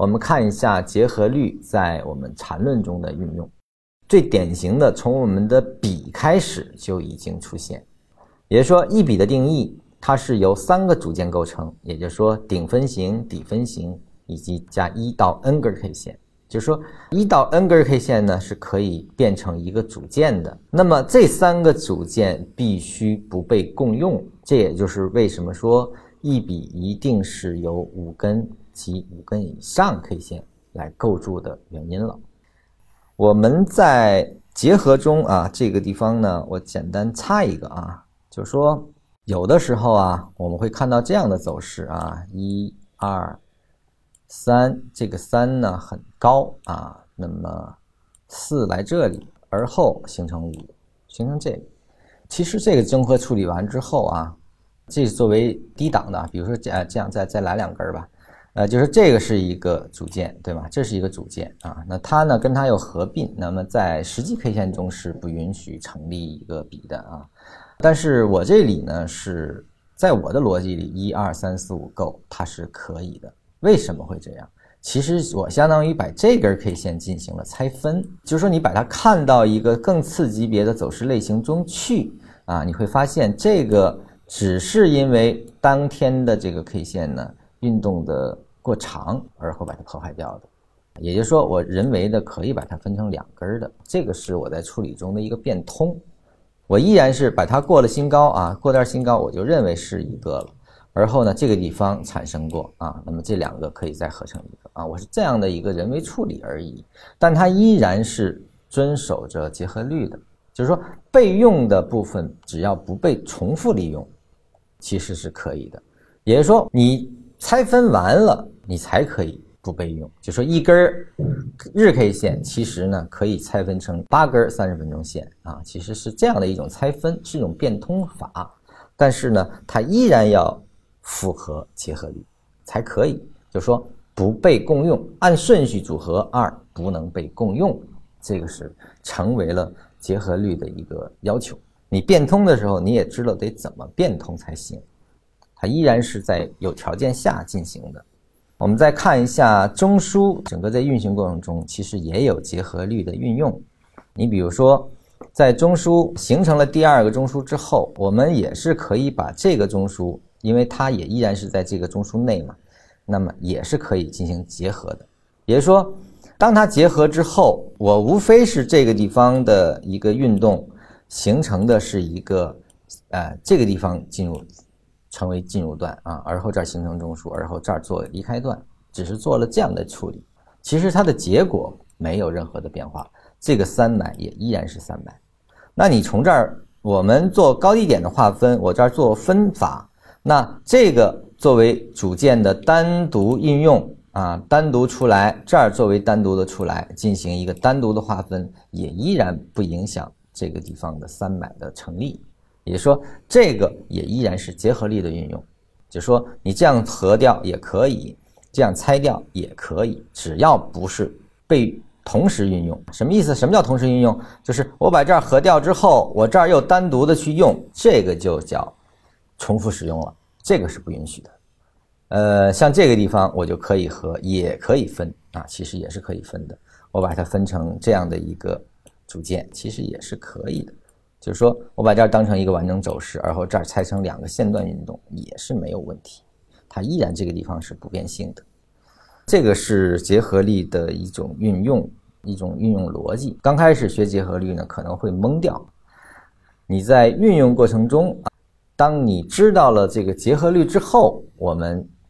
我们看一下结合律在我们缠论中的运用。最典型的，从我们的比开始就已经出现。也就是说，一笔的定义，它是由三个组件构成，也就是说，顶分型、底分型以及加一到 n 根 K 线。就是说，一到 n 根 K 线呢是可以变成一个组件的。那么这三个组件必须不被共用，这也就是为什么说一笔一定是由五根及五根以上 K 线来构筑的原因了。我们在结合中啊，这个地方呢，我简单插一个啊。就是说，有的时候啊，我们会看到这样的走势啊，一、二、三，这个三呢很高啊，那么四来这里，而后形成五，形成这个。其实这个综合处理完之后啊，这是作为低档的，比如说这这样再再来两根儿吧，呃，就是这个是一个组件，对吧？这是一个组件啊，那它呢跟它又合并，那么在实际 K 线中是不允许成立一个比的啊。但是我这里呢是在我的逻辑里，一二三四五够，它是可以的。为什么会这样？其实我相当于把这根 K 线进行了拆分，就是说你把它看到一个更次级别的走势类型中去啊，你会发现这个只是因为当天的这个 K 线呢运动的过长而后把它破坏掉的。也就是说，我人为的可以把它分成两根的，这个是我在处理中的一个变通。我依然是把它过了新高啊，过段新高，我就认为是一个了。而后呢，这个地方产生过啊，那么这两个可以再合成一个啊，我是这样的一个人为处理而已。但它依然是遵守着结合律的，就是说备用的部分只要不被重复利用，其实是可以的。也就是说，你拆分完了，你才可以。不备用，就说一根日 K 线，其实呢可以拆分成八根三十分钟线啊，其实是这样的一种拆分，是一种变通法。但是呢，它依然要符合结合律才可以，就说不被共用，按顺序组合二不能被共用，这个是成为了结合律的一个要求。你变通的时候，你也知道得怎么变通才行，它依然是在有条件下进行的。我们再看一下中枢，整个在运行过程中，其实也有结合律的运用。你比如说，在中枢形成了第二个中枢之后，我们也是可以把这个中枢，因为它也依然是在这个中枢内嘛，那么也是可以进行结合的。也就是说，当它结合之后，我无非是这个地方的一个运动形成的是一个，呃，这个地方进入。成为进入段啊，而后这儿形成中枢，而后这儿做离开段，只是做了这样的处理。其实它的结果没有任何的变化，这个三百也依然是三百。那你从这儿我们做高低点的划分，我这儿做分法，那这个作为组件的单独应用啊，单独出来，这儿作为单独的出来进行一个单独的划分，也依然不影响这个地方的三买的成立。也说这个也依然是结合力的运用，就说你这样合掉也可以，这样拆掉也可以，只要不是被同时运用。什么意思？什么叫同时运用？就是我把这儿合掉之后，我这儿又单独的去用，这个就叫重复使用了，这个是不允许的。呃，像这个地方我就可以合，也可以分啊，其实也是可以分的。我把它分成这样的一个组件，其实也是可以的。就是说我把这儿当成一个完整走势，而后这儿拆成两个线段运动也是没有问题，它依然这个地方是不变性的。这个是结合力的一种运用，一种运用逻辑。刚开始学结合力呢，可能会懵掉。你在运用过程中，当你知道了这个结合律之后，我们